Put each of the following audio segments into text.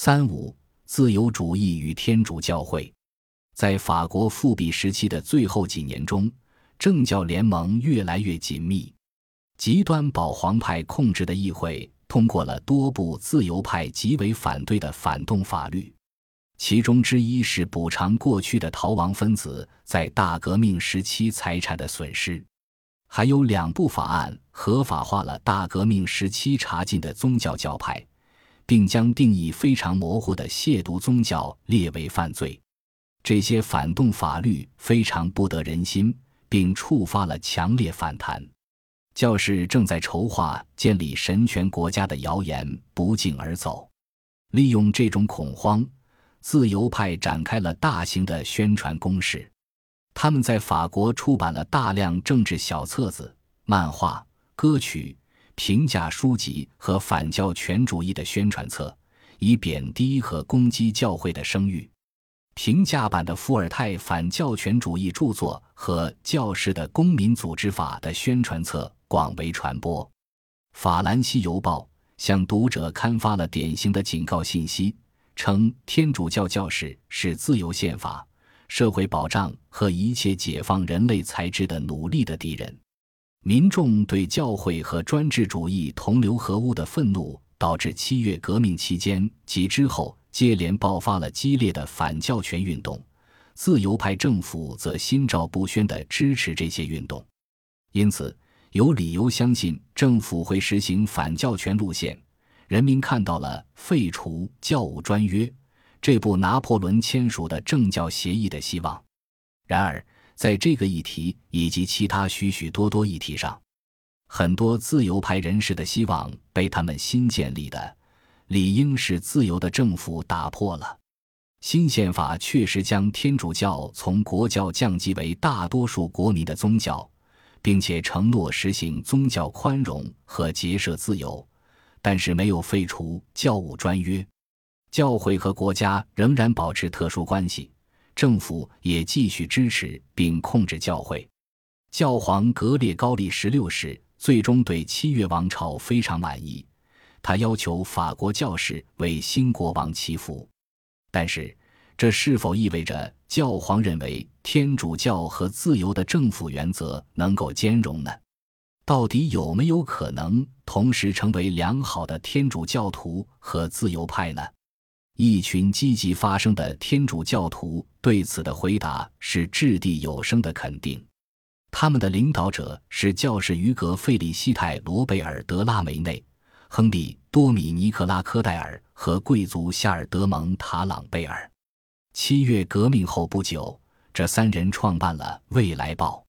三五自由主义与天主教会，在法国复辟时期的最后几年中，政教联盟越来越紧密。极端保皇派控制的议会通过了多部自由派极为反对的反动法律，其中之一是补偿过去的逃亡分子在大革命时期财产的损失，还有两部法案合法化了大革命时期查禁的宗教教派。并将定义非常模糊的亵渎宗教列为犯罪，这些反动法律非常不得人心，并触发了强烈反弹。教士正在筹划建立神权国家的谣言不胫而走，利用这种恐慌，自由派展开了大型的宣传攻势。他们在法国出版了大量政治小册子、漫画、歌曲。评价书籍和反教权主义的宣传册，以贬低和攻击教会的声誉。评价版的伏尔泰反教权主义著作和教士的公民组织法的宣传册广为传播。法兰西邮报向读者刊发了典型的警告信息，称天主教教士是自由宪法、社会保障和一切解放人类才智的努力的敌人。民众对教会和专制主义同流合污的愤怒，导致七月革命期间及之后接连爆发了激烈的反教权运动。自由派政府则心照不宣地支持这些运动，因此有理由相信政府会实行反教权路线。人民看到了废除教务专约这部拿破仑签署的政教协议的希望。然而。在这个议题以及其他许许多多议题上，很多自由派人士的希望被他们新建立的、理应是自由的政府打破了。新宪法确实将天主教从国教降级为大多数国民的宗教，并且承诺实行宗教宽容和结社自由，但是没有废除教务专约。教会和国家仍然保持特殊关系。政府也继续支持并控制教会。教皇格列高利十六世最终对七月王朝非常满意，他要求法国教士为新国王祈福。但是，这是否意味着教皇认为天主教和自由的政府原则能够兼容呢？到底有没有可能同时成为良好的天主教徒和自由派呢？一群积极发声的天主教徒对此的回答是掷地有声的肯定。他们的领导者是教士于格·费利西泰·罗贝尔·德拉梅内、亨利·多米尼克拉·科戴尔和贵族夏尔德蒙·塔朗贝尔。七月革命后不久，这三人创办了《未来报》。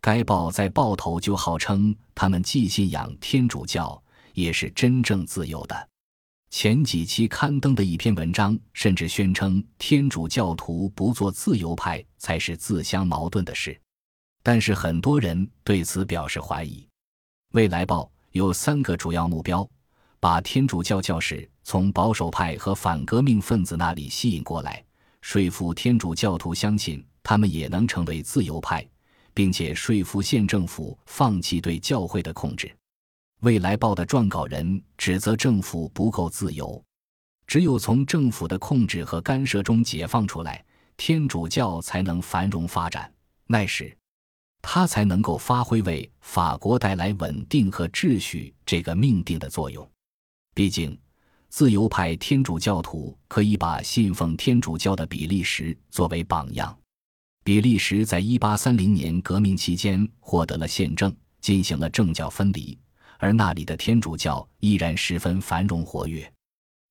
该报在报头就号称他们既信仰天主教，也是真正自由的。前几期刊登的一篇文章甚至宣称，天主教徒不做自由派才是自相矛盾的事。但是很多人对此表示怀疑。未来报有三个主要目标：把天主教教士从保守派和反革命分子那里吸引过来，说服天主教徒相信他们也能成为自由派，并且说服县政府放弃对教会的控制。未来报的撰稿人指责政府不够自由，只有从政府的控制和干涉中解放出来，天主教才能繁荣发展。那时，他才能够发挥为法国带来稳定和秩序这个命定的作用。毕竟，自由派天主教徒可以把信奉天主教的比利时作为榜样。比利时在一八三零年革命期间获得了宪政，进行了政教分离。而那里的天主教依然十分繁荣活跃，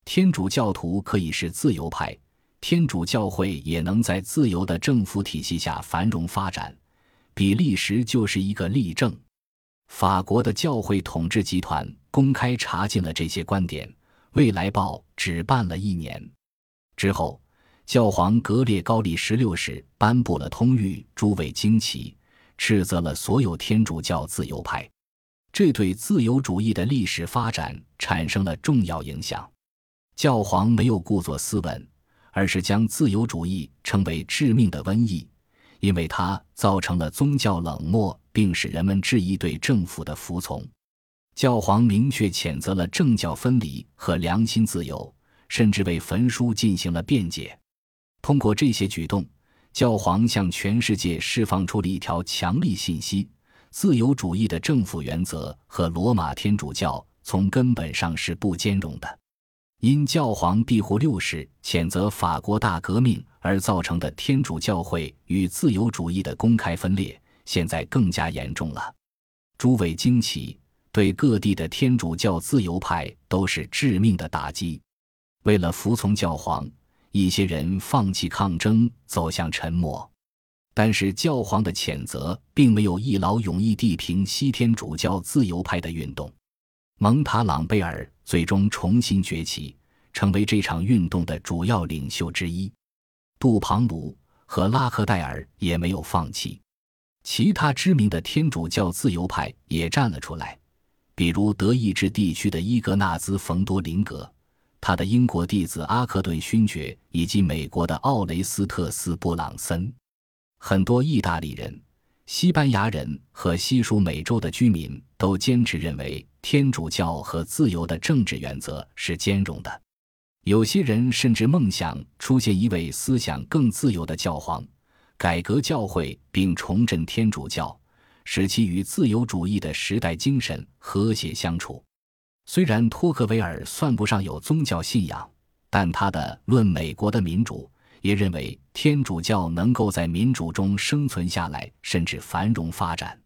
天主教徒可以是自由派，天主教会也能在自由的政府体系下繁荣发展。比利时就是一个例证。法国的教会统治集团公开查禁了这些观点，《未来报》只办了一年之后，教皇格列高利十六世颁布了通谕，诸位惊奇，斥责了所有天主教自由派。这对自由主义的历史发展产生了重要影响。教皇没有故作斯文，而是将自由主义称为致命的瘟疫，因为它造成了宗教冷漠，并使人们质疑对政府的服从。教皇明确谴责了政教分离和良心自由，甚至为焚书进行了辩解。通过这些举动，教皇向全世界释放出了一条强力信息：自由主义的政府原则和罗马天主教从根本上是不兼容的。因教皇庇护六世谴责法国大革命而造成的天主教会与自由主义的公开分裂，现在更加严重了。诸位惊奇，对各地的天主教自由派都是致命的打击。为了服从教皇，一些人放弃抗争，走向沉默。但是教皇的谴责并没有一劳永逸地平息天主教自由派的运动。蒙塔朗贝尔最终重新崛起，成为这场运动的主要领袖之一。杜庞鲁和拉克戴尔也没有放弃，其他知名的天主教自由派也站了出来，比如德意志地区的伊格纳兹·冯多林格，他的英国弟子阿克顿勋爵，以及美国的奥雷斯特斯·布朗森。很多意大利人。西班牙人和西属美洲的居民都坚持认为，天主教和自由的政治原则是兼容的。有些人甚至梦想出现一位思想更自由的教皇，改革教会并重振天主教，使其与自由主义的时代精神和谐相处。虽然托克维尔算不上有宗教信仰，但他的《论美国的民主》。也认为天主教能够在民主中生存下来，甚至繁荣发展。